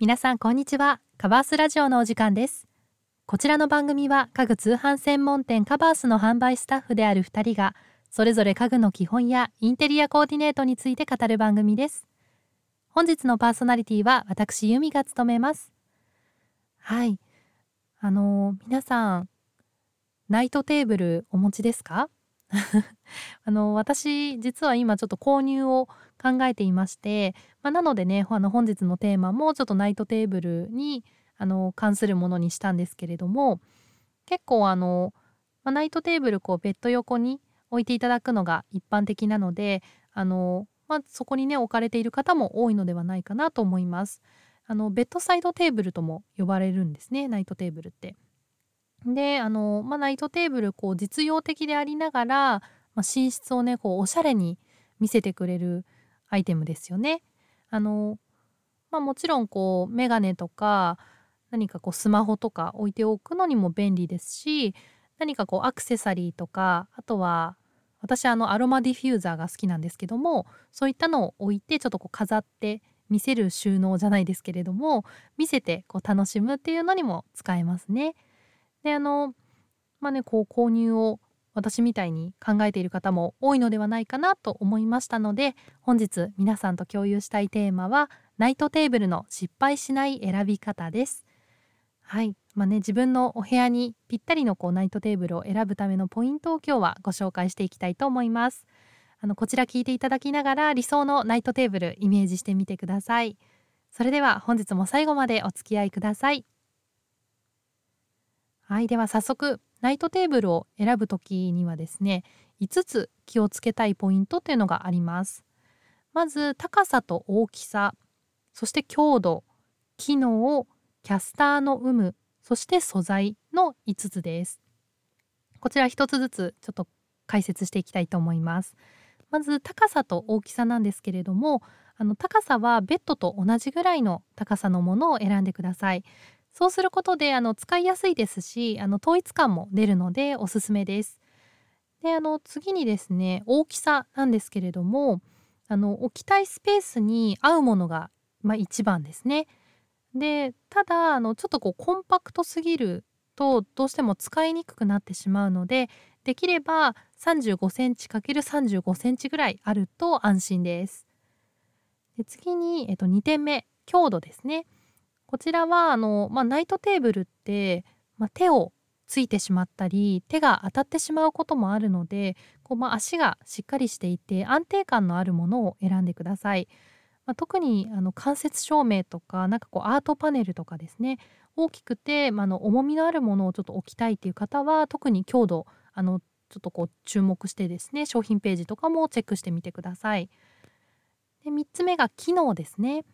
皆さんこんにちは。カバースラジオのお時間です。こちらの番組は家具通販専門店カバースの販売スタッフである2人がそれぞれ家具の基本やインテリアコーディネートについて語る番組です。本日のパーソナリティは私由美が務めます。はい。あの皆さんナイトテーブルお持ちですか？あの私実は今ちょっと購入を考えていまして、まあ、なのでねあの本日のテーマもちょっとナイトテーブルにあの関するものにしたんですけれども結構あの、まあ、ナイトテーブルこうベッド横に置いていただくのが一般的なのであの、まあ、そこにね置かれている方も多いのではないかなと思います。あのベッドサイドテーブルとも呼ばれるんですねナイトテーブルって。であの、ま、ナイトテーブルこう実用的でありながら、ま、寝室をねこうおしゃれに見せてくれるアイテムですよね。あのま、もちろんこうメガネとか何かこうスマホとか置いておくのにも便利ですし何かこうアクセサリーとかあとは私あのアロマディフューザーが好きなんですけどもそういったのを置いてちょっとこう飾って見せる収納じゃないですけれども見せてこう楽しむっていうのにも使えますね。であのまあねこう購入を私みたいに考えている方も多いのではないかなと思いましたので本日皆さんと共有したいテーマはナイトテーブルの失敗しない選び方です。はいまあね、自分のお部屋にぴったりのこうナイトテーブルを選ぶためのポイントを今日はご紹介していきたいと思います。あのこちら聞いていただきながら理想のナイトテーブルイメージしてみてください。それでは本日も最後までお付き合いください。はいでは早速ナイトテーブルを選ぶ時にはですね5つ気をつけたいポイントというのがあります。まず高さと大きさそして強度機能キャスターの有無そして素材の5つです。こちら1つずつちょっと解説していきたいと思います。まず高さと大きさなんですけれどもあの高さはベッドと同じぐらいの高さのものを選んでください。そうすることであの使いやすいですしあの統一感も出るのでおすすめです。であの次にですね大きさなんですけれどもあの置きたいスペースに合うものが、まあ、一番ですね。でただあのちょっとこうコンパクトすぎるとどうしても使いにくくなってしまうのでできれば35センチ ×35 センチぐらいあると安心です。で次に、えっと、2点目強度ですね。こちらはあの、まあ、ナイトテーブルって、まあ、手をついてしまったり手が当たってしまうこともあるのでこう、まあ、足がしっかりしていて安定感のあるものを選んでください。まあ、特にあの間接照明とかなんかこうアートパネルとかですね大きくて、まあ、の重みのあるものをちょっと置きたいっていう方は特に強度あのちょっとこう注目してですね商品ページとかもチェックしてみてください。で3つ目が機能ですね。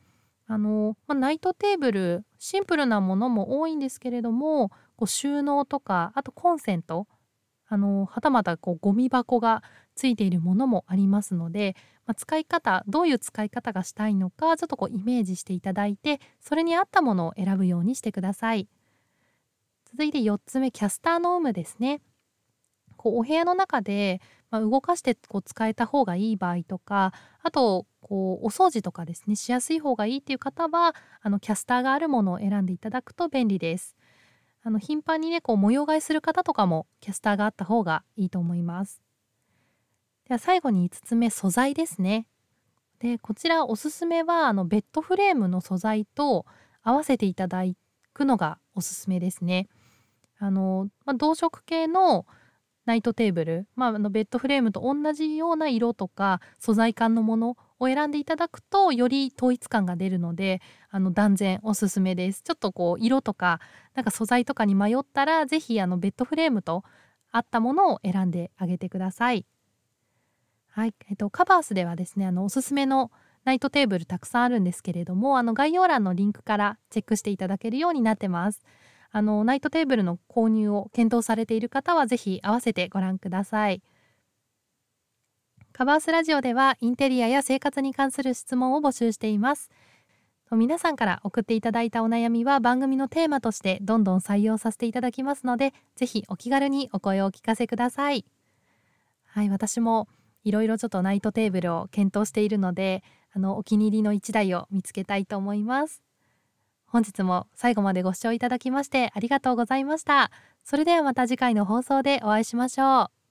あの、ま、ナイトテーブルシンプルなものも多いんですけれどもこう収納とかあとコンセントあのはたまたこうゴミ箱がついているものもありますので、ま、使い方どういう使い方がしたいのかちょっとこうイメージしていただいてそれに合ったものを選ぶようにしてください。続いて4つ目キャスターの有無ですね。こうお部屋の中で、まあ、動かしてこう使えた方がいい場合とかあとこうお掃除とかですねしやすい方がいいっていう方はあのキャスターがあるものを選んでいただくと便利です。あの頻繁にねこう模様替えする方とかもキャスターがあった方がいいと思います。では最後に5つ目素材ですね。でこちらおすすめはあのベッドフレームの素材と合わせていただくのがおすすめですね。あの、まあ、同色系のナイトテーブル、まあ、あのベッドフレームと同じような色とか素材感のものを選んでいただくとより統一感が出るのであの断然おすすめです。ちょっとこう色とかなんか素材とかに迷ったら是非あのベッドフレームと合ったものを選んであげてください。はい、えっと、カバースではですねあのおすすめのナイトテーブルたくさんあるんですけれどもあの概要欄のリンクからチェックしていただけるようになってます。あのナイトテーブルの購入を検討されている方はぜひ合わせてご覧ください。カバースラジオではインテリアや生活に関する質問を募集しています。皆さんから送っていただいたお悩みは番組のテーマとしてどんどん採用させていただきますのでぜひお気軽にお声をお聞かせください。はい私もいろいろちょっとナイトテーブルを検討しているのであのお気に入りの1台を見つけたいと思います。本日も最後までご視聴いただきましてありがとうございました。それではまた次回の放送でお会いしましょう。